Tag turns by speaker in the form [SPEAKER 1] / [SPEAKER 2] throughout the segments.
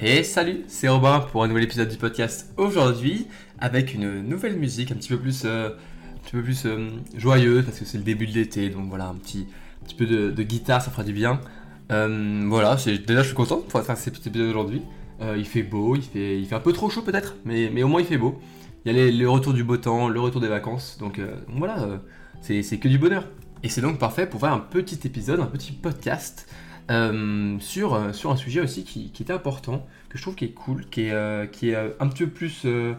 [SPEAKER 1] Et salut, c'est Robin pour un nouvel épisode du podcast aujourd'hui avec une nouvelle musique un petit peu plus, euh, un petit peu plus euh, joyeuse parce que c'est le début de l'été donc voilà un petit, petit peu de, guitare ça fera du bien. Euh, voilà, déjà je suis content pour faire cet épisode aujourd'hui. il fait beau, il fait, il fait un peu trop chaud peut-être, mais, mais au moins il fait beau. Il y a le retour du beau temps, le retour des vacances donc, voilà, c'est que du bonheur. Et c'est donc parfait pour faire un petit épisode, un petit podcast euh, sur, euh, sur un sujet aussi qui, qui, est important, que je trouve qui est cool, qui est, euh, qui est un petit peu plus. je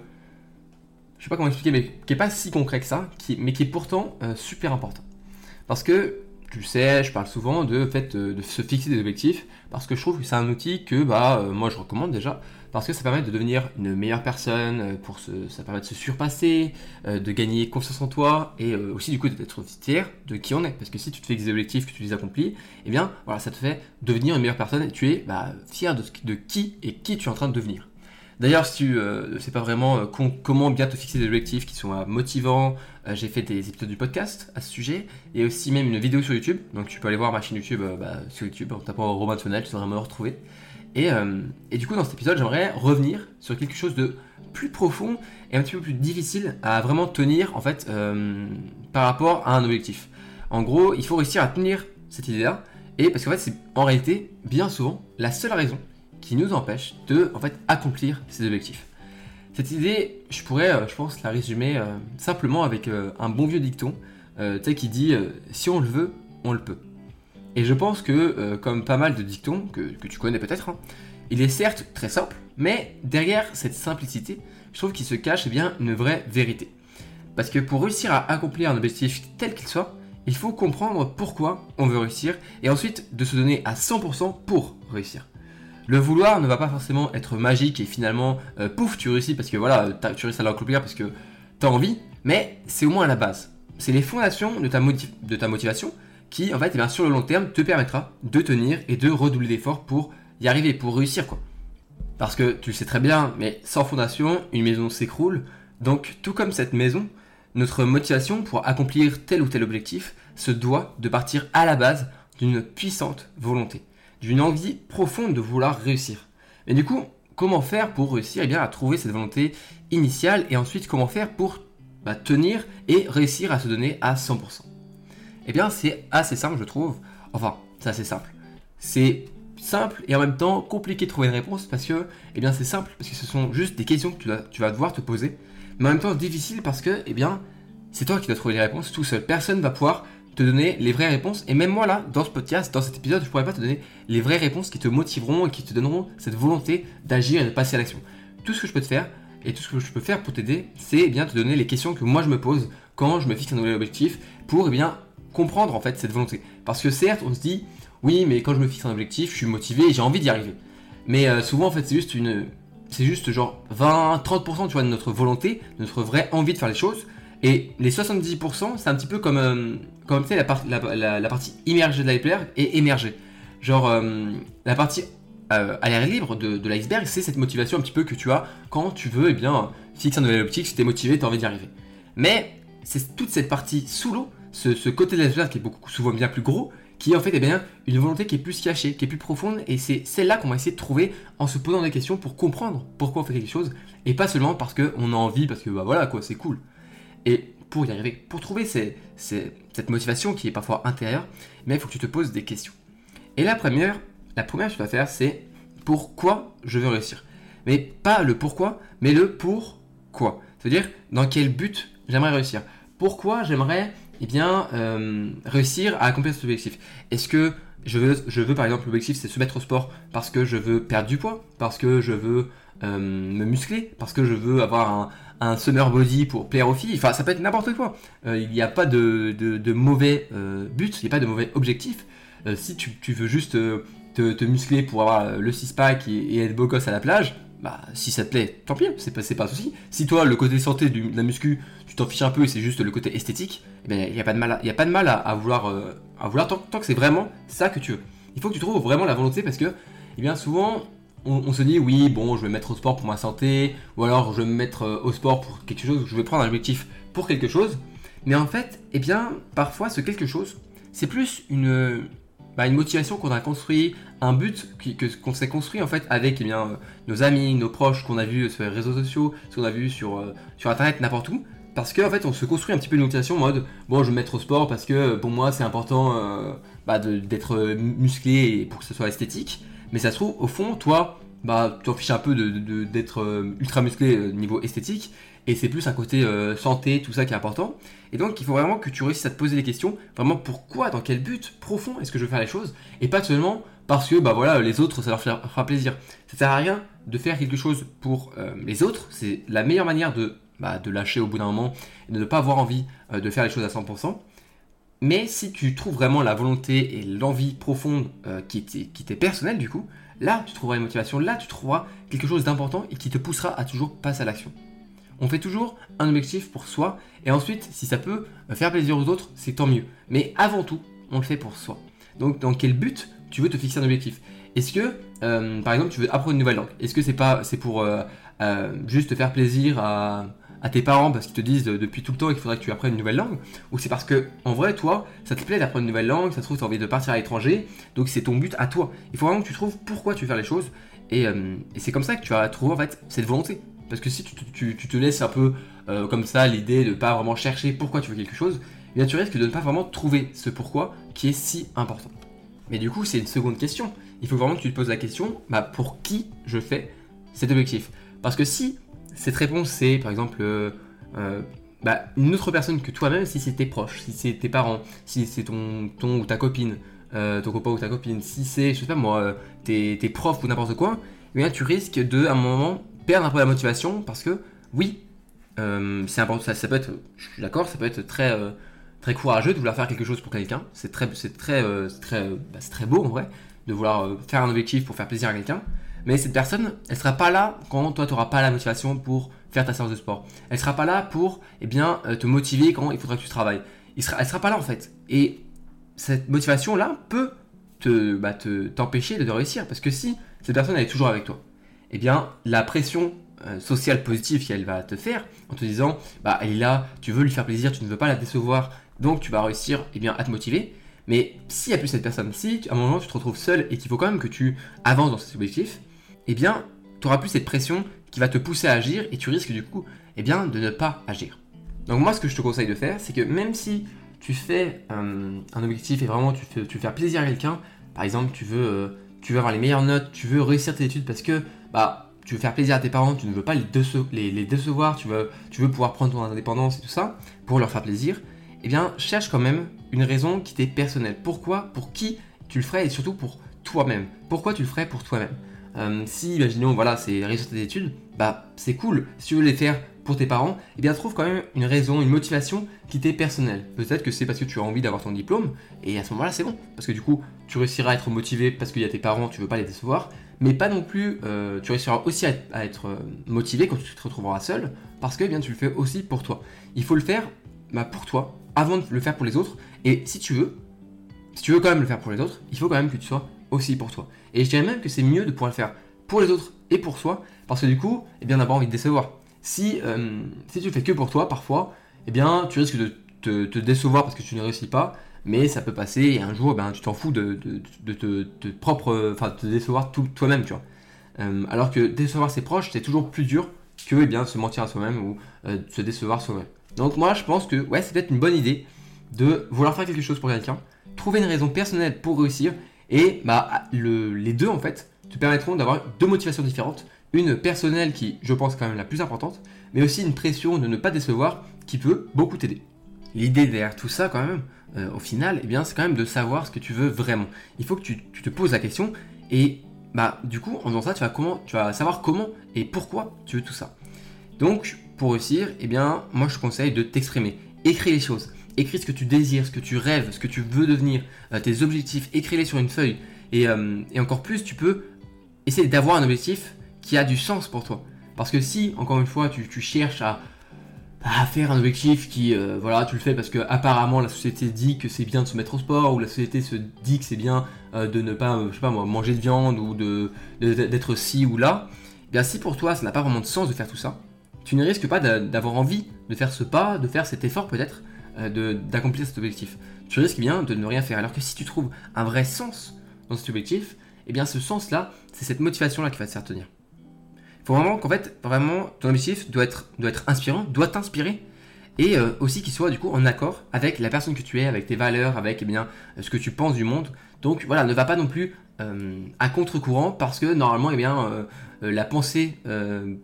[SPEAKER 1] sais pas comment expliquer, mais qui est pas si concret que ça, qui, mais qui est pourtant super important. Parce que, tu sais, je parle souvent de fait de se fixer des objectifs, parce que je trouve que c'est un outil que bah, moi je recommande déjà, parce que ça permet de devenir une meilleure personne, euh, pour ça permet de se surpasser, euh, de gagner confiance en toi et euh, aussi du coup d'être fier de qui on est. Parce que si tu te fais des objectifs, que tu les accomplis, eh bien voilà, ça te fait devenir une meilleure personne et tu es bah, fier de, de, qui et qui tu es en train de devenir. D'ailleurs, si tu ne sais pas vraiment comment bien te fixer des objectifs qui sont motivants, j'ai fait des épisodes du podcast à ce sujet et aussi même une vidéo sur YouTube. Donc tu peux aller voir ma chaîne YouTube bah, sur YouTube en tapant Romain Tunnel, tu vraiment me retrouver. Euh, et, du coup, dans cet épisode, j'aimerais revenir sur quelque chose de plus profond et un petit peu plus difficile à vraiment tenir en fait euh, par rapport à un objectif. En gros, il faut réussir à tenir cette idée-là et parce qu'en fait, c'est en réalité bien souvent la seule raison qui nous empêche de en fait accomplir ces objectifs. Cette idée, je pourrais, euh, je pense, la résumer simplement avec un bon vieux dicton, tu sais, qui dit si on le veut, on le peut. Et je pense que, euh, comme pas mal de dictons que, tu connais peut-être, hein, il est certes très simple, mais derrière cette simplicité, je trouve qu'il se cache eh bien, une vraie vérité. Parce que pour réussir à accomplir un objectif tel qu'il soit, il faut comprendre pourquoi on veut réussir et ensuite de se donner à 100% pour réussir. Le vouloir ne va pas forcément être magique et finalement, euh, pouf, tu réussis parce que voilà, tu réussis à l'accomplir parce que tu as envie, mais c'est au moins à la base. C'est les fondations de ta, de ta motivation qui, en fait, eh bien, sur le long terme, te permettra de tenir et de redoubler d'efforts pour y arriver, pour réussir, quoi. Parce que tu le sais très bien, mais sans fondation, une maison s'écroule. Donc, tout comme cette maison, notre motivation pour accomplir tel ou tel objectif se doit de partir à la base d'une puissante volonté, d'une envie profonde de vouloir réussir. Mais du coup, comment faire pour réussir? Eh bien, à trouver cette volonté initiale et ensuite comment faire pour bah, tenir et réussir à se donner à 100% eh bien, c'est assez simple, je trouve. Enfin, c'est assez simple. C'est simple et en même temps compliqué de trouver une réponse parce que, eh bien, c'est simple parce que ce sont juste des questions que tu, vas devoir te poser, mais en même temps difficile parce que, eh bien, c'est toi qui dois trouver les réponses tout seul. Personne va pouvoir te donner les vraies réponses. Et même moi là, dans ce podcast, dans cet épisode, je pourrais pas te donner les vraies réponses qui te motiveront et qui te donneront cette volonté d'agir et de passer à l'action. Tout ce que je peux te faire et tout ce que je peux faire pour t'aider, c'est eh bien te donner les questions que moi je me pose quand je me fixe un nouvel objectif pour eh bien comprendre en fait cette volonté. Parce que certes, on se dit, oui, mais quand je me fixe un objectif, je suis motivé j'ai envie d'y arriver. Mais euh, souvent, en fait, c'est juste une. C'est juste genre 20-30% tu vois, de notre volonté, notre vraie envie de faire les choses. Et les 70%, c'est un petit peu comme, euh, comme la, la, partie immergée de l'iceberg et émergée. Genre, euh, la partie à l'air libre de, l'iceberg, c'est cette motivation un petit peu que tu as quand tu veux, eh bien, fixer un nouvel objectif, si tu es motivé, tu as envie d'y arriver. Mais c'est toute cette partie sous l'eau ce, côté de la qui est beaucoup souvent bien plus gros, qui est en fait eh bien, une volonté qui est plus cachée, qui est plus profonde, et c'est celle-là qu'on va essayer de trouver en se posant des questions pour comprendre pourquoi on fait quelque chose, et pas seulement parce qu'on a envie, parce que bah voilà quoi, c'est cool. Et pour y arriver, pour trouver cette motivation qui est parfois intérieure, mais il faut que tu te poses des questions. Et la première, la première que tu vas faire, c'est pourquoi je veux réussir. Mais pas le pourquoi, mais le pourquoi. C'est-à-dire dans quel but j'aimerais réussir. Pourquoi j'aimerais eh bien, euh, réussir à accomplir cet objectif? Est-ce que je veux, je veux par exemple, l'objectif c'est se mettre au sport parce que je veux perdre du poids, parce que je veux me muscler, parce que je veux avoir un, summer body pour plaire aux filles, enfin ça peut être n'importe quoi. Euh, il n'y a pas de, mauvais but, il n'y a pas de mauvais objectif. si tu, veux juste te, muscler pour avoir le six-pack et, et, être beau gosse à la plage, bah si ça te plaît, tant pis, c'est pas, un souci. Si toi, le côté santé de la muscu, tu t'en fiches un peu et c'est juste le côté esthétique, il eh n'y a pas de mal, à, y a pas de mal à, vouloir, euh, à vouloir tant, que c'est vraiment ça que tu veux. Il faut que tu trouves vraiment la volonté parce que, eh bien souvent, on, se dit oui, bon, je vais me mettre au sport pour ma santé, ou alors je vais me mettre euh, au sport pour quelque chose, je vais prendre un objectif pour quelque chose. Mais en fait, eh bien, parfois, ce quelque chose, c'est plus une, bah, une motivation qu'on a construit, un but qu'on s'est construit en fait avec eh bien, nos amis, nos proches, qu'on a vu sur les réseaux sociaux, ce qu'on a vu sur, sur internet, n'importe où. Parce qu'en en fait, on se construit un petit peu une motivation en mode bon, je vais me mettre au sport parce que pour moi, c'est important bah, d'être musclé et pour que ce soit esthétique. Mais ça se trouve, au fond, toi, bah, tu en fiches un peu d'être de, ultra musclé niveau esthétique et c'est plus un côté euh, santé, tout ça qui est important. Et donc il faut vraiment que tu réussisses à te poser des questions, vraiment pourquoi, dans quel but profond est-ce que je veux faire les choses, et pas seulement parce que bah voilà les autres ça leur fera plaisir. Ça sert à rien de faire quelque chose pour euh, les autres, c'est la meilleure manière de, bah, de lâcher au bout d'un moment et de ne pas avoir envie euh, de faire les choses à 100%. Mais si tu trouves vraiment la volonté et l'envie profonde qui t'est personnelle du coup, là tu trouveras une motivation, là tu trouveras quelque chose d'important et qui te poussera à toujours passer à l'action. On fait toujours un objectif pour soi, et ensuite, si ça peut faire plaisir aux autres, c'est tant mieux. Mais avant tout, on le fait pour soi. Donc, dans quel but tu veux te fixer un objectif? Est-ce que, euh, par exemple, tu veux apprendre une nouvelle langue? Est-ce que c'est pas, c'est pour euh, euh, juste te faire plaisir à, tes parents parce qu'ils te disent depuis tout le temps qu'il faudrait que tu apprennes une nouvelle langue Ou c'est parce que, en vrai, toi, ça te plaît d'apprendre une nouvelle langue, ça te trouve, tu as envie de partir à l'étranger, donc c'est ton but à toi. Il faut vraiment que tu trouves pourquoi tu veux faire les choses, et, et c'est comme ça que tu vas trouver en fait cette volonté. Parce que si tu, te laisses un peu euh, comme ça l'idée de pas vraiment chercher pourquoi tu veux quelque chose, eh bien tu risques de ne pas vraiment trouver ce pourquoi qui est si important. Mais du coup, c'est une seconde question. Il faut vraiment que tu te poses la question, bah, pour qui je fais cet objectif? Parce que si cette réponse c'est par exemple euh, euh, bah, une autre personne que toi-même, si c'est tes proches, si c'est tes parents, si c'est ton, ton ou ta copine, ton copain ou ta copine, si c'est, je sais pas moi, tes, tes profs ou n'importe quoi, eh bien tu risques de, à un moment, perdre un peu la motivation parce que oui, euh, c'est important. Ça, peut être, peut être très, euh, très courageux de vouloir faire quelque chose pour quelqu'un. C'est très, euh, bah, très beau en vrai de vouloir faire un objectif pour faire plaisir à quelqu'un. Mais cette personne, elle sera pas là quand toi tu n'auras pas la motivation pour faire ta séance de sport. Elle sera pas là pour, eh bien, te motiver quand il faudra que tu travailles. Il sera, elle sera pas là en fait. Et cette motivation là peut te, bah, te t'empêcher de réussir parce que si cette personne elle est toujours avec toi, eh bien, la pression euh, sociale positive qu'elle va te faire en te disant, bah, elle est là, tu veux lui faire plaisir, tu ne veux pas la décevoir, donc tu vas réussir eh bien, à te motiver. Mais s'il n'y a plus cette personne, si à un moment tu te retrouves seul et qu'il faut quand même que tu avances dans cet objectif, eh bien, tu auras plus cette pression qui va te pousser à agir et tu risques du coup eh bien, de ne pas agir. Donc moi, ce que je te conseille de faire, c'est que même si tu fais euh, un objectif et vraiment tu, veux faire plaisir à quelqu'un, par exemple, tu veux, euh, tu veux avoir les meilleures notes, tu veux réussir tes études parce que bah, tu veux faire plaisir à tes parents, tu ne veux pas les, décevoir, tu veux, tu veux pouvoir prendre ton indépendance et tout ça, pour leur faire plaisir, eh bien, cherche quand même une raison qui t'est personnelle. Pourquoi? Pour qui tu le ferais et surtout pour toi-même. Pourquoi tu le ferais pour toi-même? Euh, Si, imaginons, voilà, c'est réussir tes études, bah, c'est cool. Si tu veux les faire pour tes parents, eh bien, trouve quand même une raison, une motivation qui t'est personnelle. Peut-être que c'est parce que tu as envie d'avoir ton diplôme, et à ce moment-là, c'est bon. Parce que du coup, tu réussiras à être motivé parce qu'il y a tes parents, tu veux pas les décevoir mais pas non plus, euh, tu réussiras aussi à, être euh, motivé quand tu te retrouveras seul, parce que eh bien tu le fais aussi pour toi. Il faut le faire bah, pour toi, avant de le faire pour les autres, et si tu veux, si tu veux quand même le faire pour les autres, il faut quand même que tu sois aussi pour toi. Et je dirais même que c'est mieux de pouvoir le faire pour les autres et pour soi, parce que du coup, eh bien, on n'a pas envie de décevoir. Si, euh, si tu le fais que pour toi, parfois, eh bien, tu risques de te décevoir parce que tu ne réussis pas, mais ça peut passer et un jour ben, tu t'en fous de, de, te propre, enfin te décevoir toi-même, tu vois. Euh, alors que décevoir ses proches, c'est toujours plus dur que eh bien, se mentir à soi-même ou euh, se décevoir soi-même. Donc moi je pense que ouais, c'est peut-être une bonne idée de vouloir faire quelque chose pour quelqu'un, trouver une raison personnelle pour réussir, et bah, les deux en fait te permettront d'avoir deux motivations différentes. Une personnelle qui, je pense, quand même la plus importante, mais aussi une pression de ne pas décevoir qui peut beaucoup t'aider. L'idée derrière tout ça, quand même, euh, au final, eh bien, c'est quand même de savoir ce que tu veux vraiment. Il faut que tu, te poses la question et bah, du coup, en faisant ça, tu vas, comment, tu vas savoir comment et pourquoi tu veux tout ça. Donc, pour réussir, eh bien, moi, je conseille de t'exprimer. Écris les choses. Écris ce que tu désires, ce que tu rêves, ce que tu veux devenir, euh, tes objectifs. Écris-les sur une feuille. Euh, et, encore plus, tu peux essayer d'avoir un objectif qui a du sens pour toi. Parce que si, encore une fois, tu cherches à faire un objectif qui, euh, voilà, tu le fais parce que apparemment la société dit que c'est bien de se mettre au sport, ou la société se dit que c'est bien de ne pas, je sais pas moi, manger de viande ou de d'être ci ou là. Eh bien si pour toi ça n'a pas vraiment de sens de faire tout ça, tu ne risques pas d'avoir envie de faire ce pas, de faire cet effort peut-être, d'accomplir cet objectif. Tu risques bien de ne rien faire. Alors que si tu trouves un vrai sens dans cet objectif, eh bien ce sens-là, c'est cette motivation-là qui va te faire tenir. Il faut vraiment qu'en fait, vraiment, ton objectif doit être, doit être inspirant, doit t'inspirer, et euh, aussi qu'il soit du coup en accord avec la personne que tu es, avec tes valeurs, avec eh bien, ce que tu penses du monde. Donc voilà, ne va pas non plus euh, à contre-courant parce que normalement, eh bien, la pensée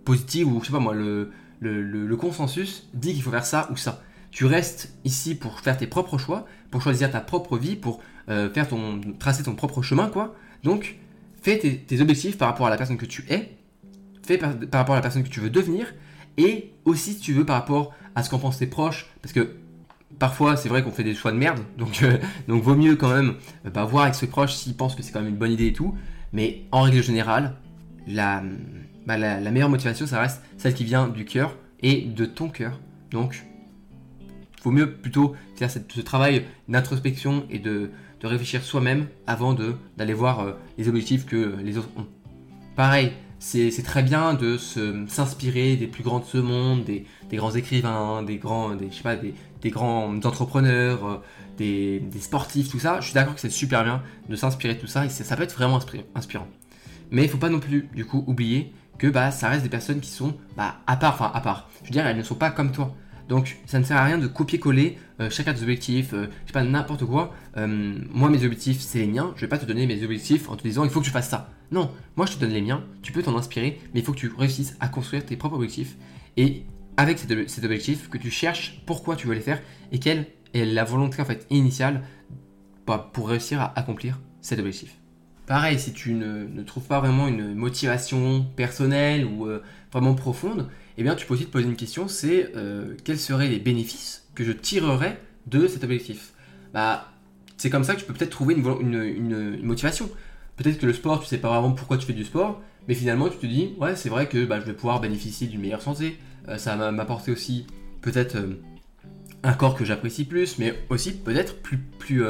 [SPEAKER 1] positive ou je sais pas moi, le, consensus dit qu'il faut faire ça ou ça. Tu restes ici pour faire tes propres choix, pour choisir ta propre vie, pour euh, faire ton, tracer ton propre chemin, quoi. Donc, fais tes, objectifs par rapport à la personne que tu es, fais par, rapport à la personne que tu veux devenir, et aussi, si tu veux, par rapport à ce qu'en pensent tes proches, parce que parfois, c'est vrai qu'on fait des choix de merde, donc, euh, donc vaut mieux quand même euh, bah, voir avec ses proches s'ils pensent que c'est quand même une bonne idée et tout, mais en règle générale, la, bah, la, meilleure motivation, ça reste celle qui vient du cœur et de ton cœur. Donc, il faut mieux plutôt faire ce travail d'introspection et de, réfléchir soi-même avant d'aller voir euh, les objectifs que les autres ont. Pareil, c'est très bien de s'inspirer des plus grands de ce monde, des, grands écrivains, des grands, des, je sais pas, des, grands entrepreneurs, euh, des, sportifs, tout ça. Je suis d'accord que c'est super bien de s'inspirer de tout ça et ça peut être vraiment inspirant. Mais il faut pas non plus, du coup, oublier que bah, ça reste des personnes qui sont bah, à part, enfin à part. Je veux dire, elles ne sont pas comme toi. Donc ça ne sert à rien de copier-coller euh, chacun des objectifs, euh, je sais pas, n'importe quoi. Euh, moi mes objectifs c'est les miens, je vais pas te donner mes objectifs en te disant il faut que tu fasses ça. Non, moi je te donne les miens, tu peux t'en inspirer, mais il faut que tu réussisses à construire tes propres objectifs et avec cet, objectif que tu cherches pourquoi tu veux les faire et quelle est la volonté en fait initiale bah, pour réussir à accomplir cet objectif. Pareil, si tu ne, trouves pas vraiment une motivation personnelle ou euh, vraiment profonde, eh bien tu peux aussi te poser une question, c'est euh, quels seraient les bénéfices que je tirerais de cet objectif? Bah, c'est comme ça que tu peux peut-être trouver une, motivation. Peut-être que le sport, tu sais pas vraiment pourquoi tu fais du sport, mais finalement tu te dis, ouais, c'est vrai que bah, je vais pouvoir bénéficier d'une meilleure santé, euh, ça va m'apporter aussi peut-être un corps que j'apprécie plus, mais aussi peut-être plus, plus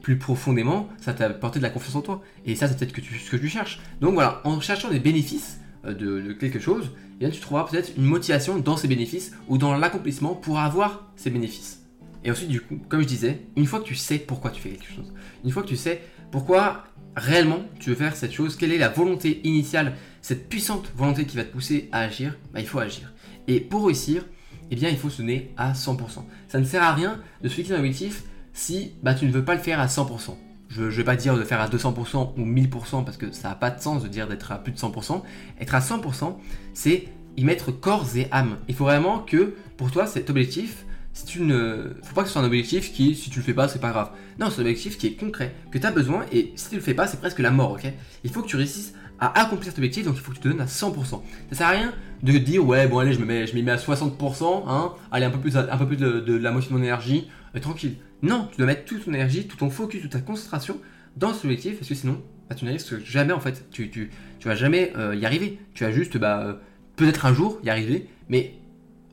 [SPEAKER 1] plus profondément, ça t'a apporté de la confiance en toi. Et ça, c'est peut-être ce que tu cherches. Donc voilà, en cherchant des bénéfices euh, de, quelque chose, tu trouveras peut-être une motivation dans ces bénéfices ou dans l'accomplissement pour avoir ces bénéfices. Et ensuite, du coup, comme je disais, une fois que tu sais pourquoi tu fais quelque chose, une fois que tu sais pourquoi réellement tu veux faire cette chose, quelle est la volonté initiale, cette puissante volonté qui va te pousser à agir, bah, il faut agir. Et pour réussir, eh bien, il faut se donner à 100%. Ça ne sert à rien de se fixer un objectif si bah, tu ne veux pas le faire à 100%. Je ne vais pas dire de faire à 200% ou 1000% parce que ça n'a pas de sens de dire d'être à plus de 100%. Être à 100%, c'est y mettre corps et âme. Il faut vraiment que pour toi cet objectif, si tu ne... faut pas que ce soit un objectif qui, si tu le fais pas, c'est pas grave. Non, c'est un objectif qui est concret, que tu as besoin et si tu le fais pas, c'est presque la mort, ok? Il faut que tu réussisses à accomplir cet objectif, donc il faut que tu te donnes à 100%. Ça sert à rien de dire, ouais, bon allez, je m'y mets à 60%, hein, allez, un peu plus, un peu plus de, la moitié de mon énergie, euh, tranquille. Non, tu dois mettre toute ton énergie, tout ton focus, toute ta concentration dans ce objectif, parce que sinon, bah, tu n'arrives jamais en fait. Tu, tu, vas jamais euh, y arriver. Tu vas juste, bah, euh, peut-être un jour y arriver, mais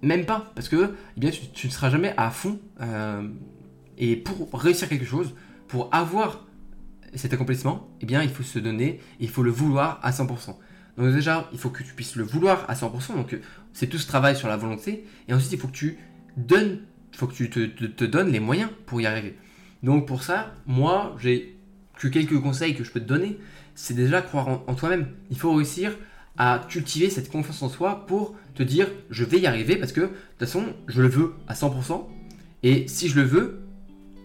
[SPEAKER 1] même pas, parce que eh tu, ne seras jamais à fond. Et pour réussir quelque chose, pour avoir cet accomplissement, eh bien, il faut se donner, il faut le vouloir à 100%. Donc déjà, il faut que tu puisses le vouloir à 100%. Donc c'est tout ce travail sur la volonté. Et ensuite, il faut que tu donnes faut que tu te, donnes les moyens pour y arriver. Donc pour ça, moi, j'ai que quelques conseils que je peux te donner. C'est déjà croire en, toi-même. Il faut réussir à cultiver cette confiance en soi pour te dire je vais y arriver parce que de toute façon, je le veux à 100%. Et si je le veux,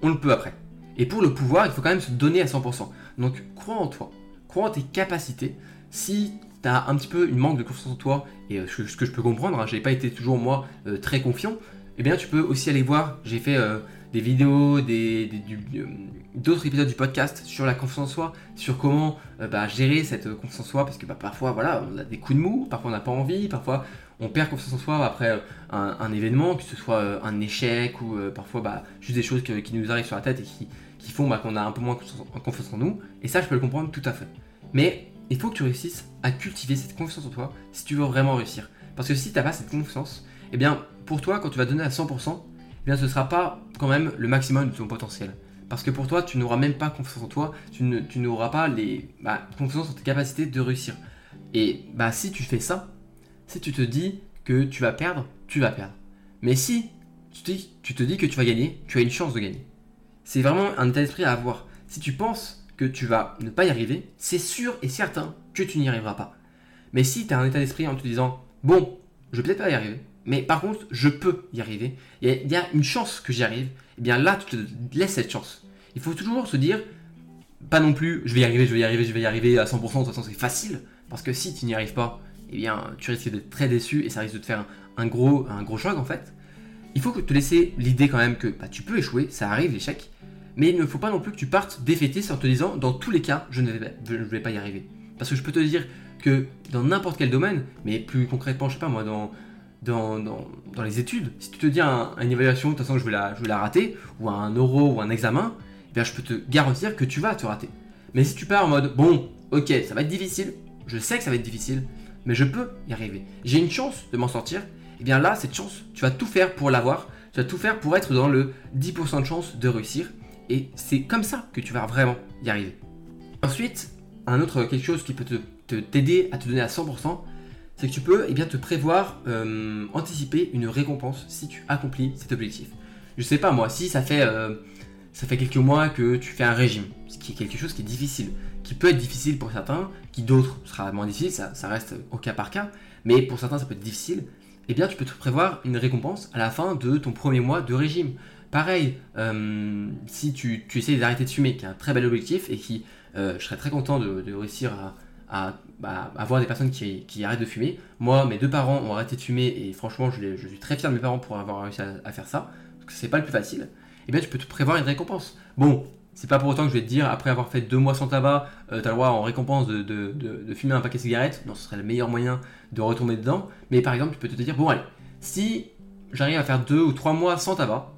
[SPEAKER 1] on le peut après. Et pour le pouvoir, il faut quand même se donner à 100%. Donc crois en toi, crois en tes capacités. Si tu as un petit peu une manque de confiance en toi, et euh, ce que je peux comprendre, hein, je n'ai pas été toujours moi euh, très confiant, eh bien tu peux aussi aller voir, j'ai fait euh, des vidéos, des, euh, d'autres épisodes du podcast sur la confiance en soi, sur comment euh, bah, gérer cette confiance en soi, parce que bah, parfois voilà, on a des coups de mou, parfois on n'a pas envie, parfois on perd confiance en soi après un, événement, que ce soit un échec ou parfois bah, juste des choses qui nous arrivent sur la tête et qui, font qu'on a un peu moins confiance en nous. Et ça, je peux le comprendre tout à fait. Mais il faut que tu réussisses à cultiver cette confiance en toi si tu veux vraiment réussir. Parce que si tu n'as pas cette confiance, eh bien, pour toi, quand tu vas donner à 100%, eh bien, ce ne sera pas quand même le maximum de ton potentiel. Parce que pour toi, tu n'auras même pas confiance en toi, tu, n'auras pas les, bah, confiance en tes capacités de réussir. Et bah, si tu fais ça, si tu te dis que tu vas perdre, tu vas perdre. Mais si tu te, dis, que tu vas gagner, tu as une chance de gagner. C'est vraiment un état d'esprit à avoir. Si tu penses que tu vas ne pas y arriver, c'est sûr et certain que tu n'y arriveras pas. Mais si tu as un état d'esprit en te disant, bon, je vais peut-être pas y arriver, mais par contre, je peux y arriver, il y, a une chance que j'y arrive, et eh bien là, tu te laisses cette chance. Il faut toujours se dire, pas non plus, je vais y arriver, je vais y arriver, je vais y arriver à 100%, de toute façon c'est facile, parce que si tu n'y arrives pas, eh bien tu risques d'être très déçu et ça risque de te faire un gros, un gros choc en fait. Il faut que te laisser l'idée quand même que bah, tu peux échouer, ça arrive l'échec, mais il ne faut pas non plus que tu partes défaité en te disant dans tous les cas je ne vais, vais pas y arriver. Parce que je peux te dire que dans n'importe quel domaine, mais plus concrètement, je sais pas moi, dans, dans, dans, les études, si tu te dis à, une évaluation, de toute façon je vais, la, je la rater, ou un euro ou un examen, eh bien je peux te garantir que tu vas te rater. Mais si tu pars en mode, bon, ok, ça va être difficile, je sais que ça va être difficile, mais je peux y arriver. J'ai une chance de m'en sortir, eh bien là, cette chance, tu vas tout faire pour l'avoir, tu vas tout faire pour être dans le 10% de chance de réussir, et c'est comme ça que tu vas vraiment y arriver. Ensuite, un autre quelque chose qui peut t'aider à te donner à 100%, c'est que tu peux eh bien, te prévoir, euh, anticiper une récompense si tu accomplis cet objectif. Je sais pas moi, si ça fait, euh, ça fait quelques mois que tu fais un régime, ce qui est quelque chose qui est difficile, qui peut être difficile pour certains, qui d'autres sera moins difficile, ça, reste au cas par cas, mais pour certains ça peut être difficile, eh bien tu peux te prévoir une récompense à la fin de ton premier mois de régime. Pareil, euh, si tu, tu essaies d'arrêter de fumer, qui est un très bel objectif et qui je serais très content de, réussir à, bah, avoir des personnes qui, arrêtent de fumer. Moi, mes deux parents ont arrêté de fumer et franchement, je, suis très fier de mes parents pour avoir réussi à, faire ça, parce que c'est pas le plus facile. Et eh bien, tu peux te prévoir une récompense. Bon, c'est pas pour autant que je vais te dire, après avoir fait deux mois sans tabac, euh, tu as le droit en récompense de, fumer un paquet de cigarettes. Non, ce serait le meilleur moyen de retomber dedans. Mais par exemple, tu peux te dire, bon, allez, si j'arrive à faire deux ou trois mois sans tabac,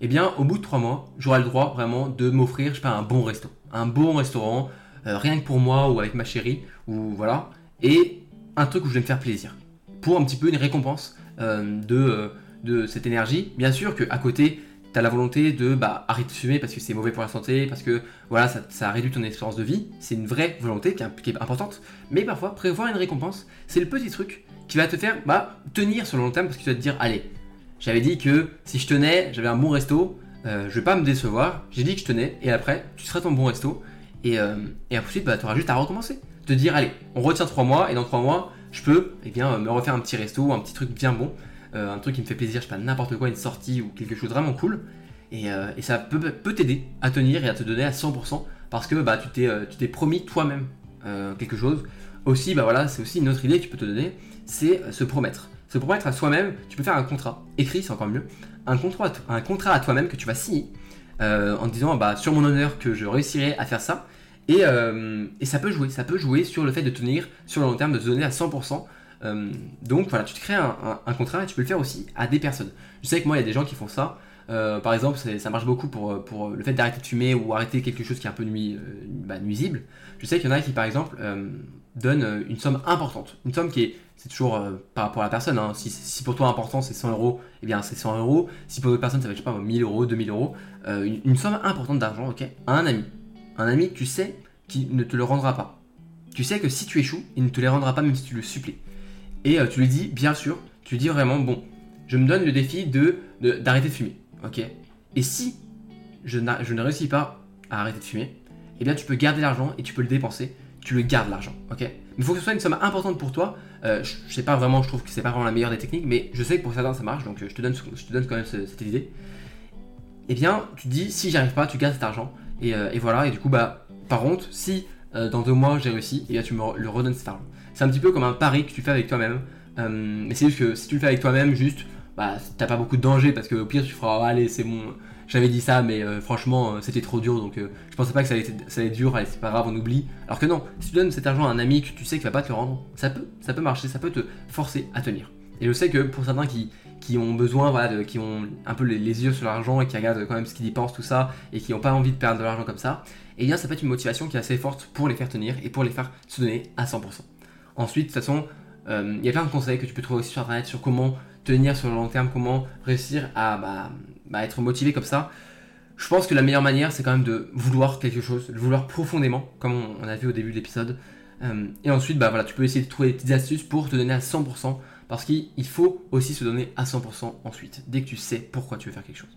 [SPEAKER 1] eh bien, au bout de trois mois, j'aurai le droit vraiment de m'offrir, je sais pas, un bon resto un bon restaurant, euh, rien que pour moi ou avec ma chérie, ou voilà, et un truc où je vais me faire plaisir. Pour un petit peu une récompense euh, de, euh, de cette énergie. Bien sûr qu'à côté, tu as la volonté de bah, arrêter de fumer parce que c'est mauvais pour la santé, parce que voilà, ça, ça réduit ton espérance de vie. C'est une vraie volonté qui est, importante. Mais parfois, prévoir une récompense, c'est le petit truc qui va te faire bah, tenir sur le long terme parce que tu vas te dire, allez, j'avais dit que si je tenais, j'avais un bon resto, euh, je vais pas me décevoir, j'ai dit que je tenais, et après, tu seras ton bon resto, et, euh, et ensuite, bah, tu auras juste à recommencer. Te dire, allez, on retient 3 mois, et dans 3 mois, je peux eh bien, me refaire un petit resto, un petit truc bien bon, euh, un truc qui me fait plaisir, je sais pas, n'importe quoi, une sortie ou quelque chose vraiment cool, et, et ça peut, peut t'aider à tenir et à te donner à 100%, parce que bah, tu t'es promis toi-même quelque chose. Aussi, bah voilà, c'est aussi une autre idée que tu peux te donner, c'est se promettre. Se promettre à soi-même, tu peux faire un contrat, écrit c'est encore mieux, un contrat, un contrat à toi-même que tu vas signer euh, en disant bah, sur mon honneur que je réussirai à faire ça. Euh, et, ça peut jouer, ça peut jouer sur le fait de tenir sur le long terme, de te donner à 100%. Euh, donc voilà, tu te crées un, contrat et tu peux le faire aussi à des personnes. Je sais que moi, il y a des gens qui font ça. Par exemple, ça marche beaucoup pour, pour le fait d'arrêter de fumer ou arrêter quelque chose qui est un peu bah, nuisible. Je sais qu'il y en a qui, par exemple, donnent une somme importante. Une somme qui est c'est toujours euh, par rapport à la personne. Hein. Si, pour toi important c'est 100 euros, eh bien c'est 100 euros. Si pour d'autres personnes ça va être, je sais pas, 1000 euros, 2000 euros, euh, une, somme importante d'argent, ok, à un ami. Un ami que tu sais qui ne te le rendra pas. Tu sais que si tu échoues, il ne te les rendra pas même si tu le supplies. Et euh, tu lui dis, bien sûr, tu lui dis vraiment, bon, je me donne le défi de d'arrêter de, fumer, ok. Et si je, ne réussis pas à arrêter de fumer, eh bien tu peux garder l'argent et tu peux le dépenser. Tu le gardes l'argent, ok. Mais il faut que ce soit une somme importante pour toi euh, je, sais pas vraiment, je trouve que c'est pas vraiment la meilleure des techniques, mais je sais que pour certains ça marche, donc euh, je te donne, quand même cette idée. Eh bien, tu dis, si j'arrive pas, tu gardes cet argent. Et, euh, voilà, et du coup, bah, par contre, si dans deux mois j'ai réussi, et eh tu me le redonnes cet argent. C'est un petit peu comme un pari que tu fais avec toi-même. mais c'est juste que si tu le fais avec toi-même, juste, bah, t'as pas beaucoup de danger parce que au pire tu feras, oh, allez, c'est bon, j'avais dit ça, mais euh, franchement, euh, c'était trop dur, donc euh, je pensais pas que ça allait, être, dur, allez, c'est pas grave, on oublie. Alors que non, si tu donnes cet argent à un ami que tu sais qu'il va pas te le rendre, ça peut, ça peut marcher, ça peut te forcer à tenir. Et je sais que pour certains qui, ont besoin, voilà, qui ont un peu les, yeux sur l'argent et qui regardent quand même ce qu'ils y pensent, tout ça, et qui n'ont pas envie de perdre de l'argent comme ça, et eh bien ça peut être une motivation qui est assez forte pour les faire tenir et pour les faire se donner à 100%. Ensuite, de toute façon, il y a plein de conseils que tu peux trouver aussi sur internet sur comment tenir sur le long terme, comment réussir à bah, bah, être motivé comme ça? Je pense que la meilleure manière, c'est quand même de vouloir quelque chose, de vouloir profondément, comme on, a vu au début de l'épisode. Euh, et ensuite, bah voilà, tu peux essayer de trouver des petites astuces pour te donner à 100%. parce qu'il faut aussi se donner à 100% ensuite, dès que tu sais pourquoi tu veux faire quelque chose.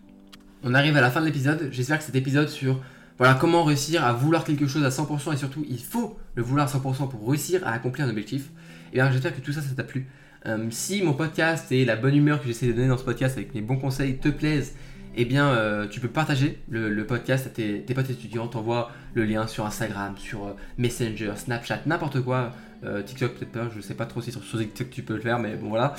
[SPEAKER 1] On arrive à la fin de l'épisode, j'espère que cet épisode sur voilà comment réussir à vouloir quelque chose à 100% et surtout il faut le vouloir à 100% pour réussir à accomplir un objectif. Et bien j'espère que tout ça ça t'a plu. Euh, si mon podcast et la bonne humeur que j'essaie de donner dans ce podcast avec mes bons conseils te plaisent, eh bien, euh, tu peux partager le, podcast à tes, potes étudiants, t'envoies le lien sur Instagram, sur euh, Messenger, Snapchat, n'importe quoi. TikTok peut-être pas, je sais pas trop si sur, TikTok tu peux le faire, mais bon voilà.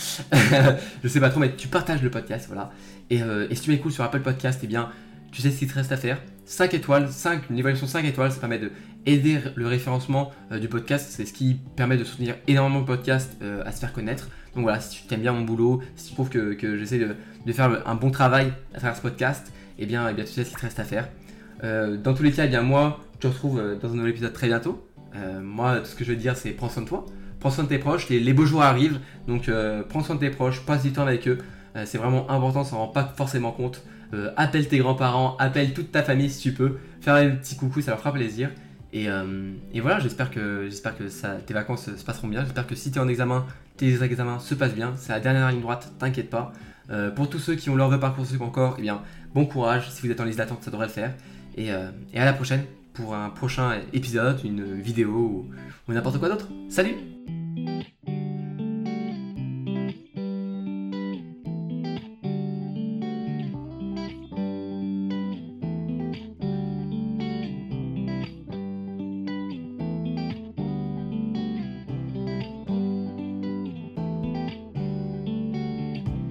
[SPEAKER 1] je sais pas trop, mais tu partages le podcast, voilà. Et, si tu m'écoutes sur Apple Podcast, eh bien, tu sais ce qu'il te reste à faire. 5 étoiles, 5, une évaluation 5 étoiles, ça permet de aider le référencement euh, du podcast. C'est ce qui permet de soutenir énormément le podcast euh, à se faire connaître. Donc voilà, si tu aimes bien mon boulot, si tu trouves que, j'essaie de, faire un bon travail à travers ce podcast, eh bien, eh bien tu sais ce qu'il te reste à faire. Euh, dans tous les cas, eh bien moi, je te retrouve dans un nouvel épisode très bientôt. moi, tout ce que je veux dire, c'est prends soin de toi, prends soin de tes proches, les, beaux jours arrivent, donc prends soin de tes proches, passe du temps avec eux. c'est vraiment important, ça ne rend pas forcément compte. Euh, appelle tes grands-parents, appelle toute ta famille si tu peux, faire un petit coucou, ça leur fera plaisir. Et, euh, voilà, j'espère que, j'espère que tes vacances se passeront bien. J'espère que si tu es en examen, tes examens se passent bien. C'est la dernière ligne droite, t'inquiète pas. Euh, pour tous ceux qui ont leur vœu parcours encore, eh bien, bon courage. Si vous êtes en liste d'attente, ça devrait le faire. Et, à la prochaine pour un prochain épisode, une vidéo ou n'importe quoi d'autre. Salut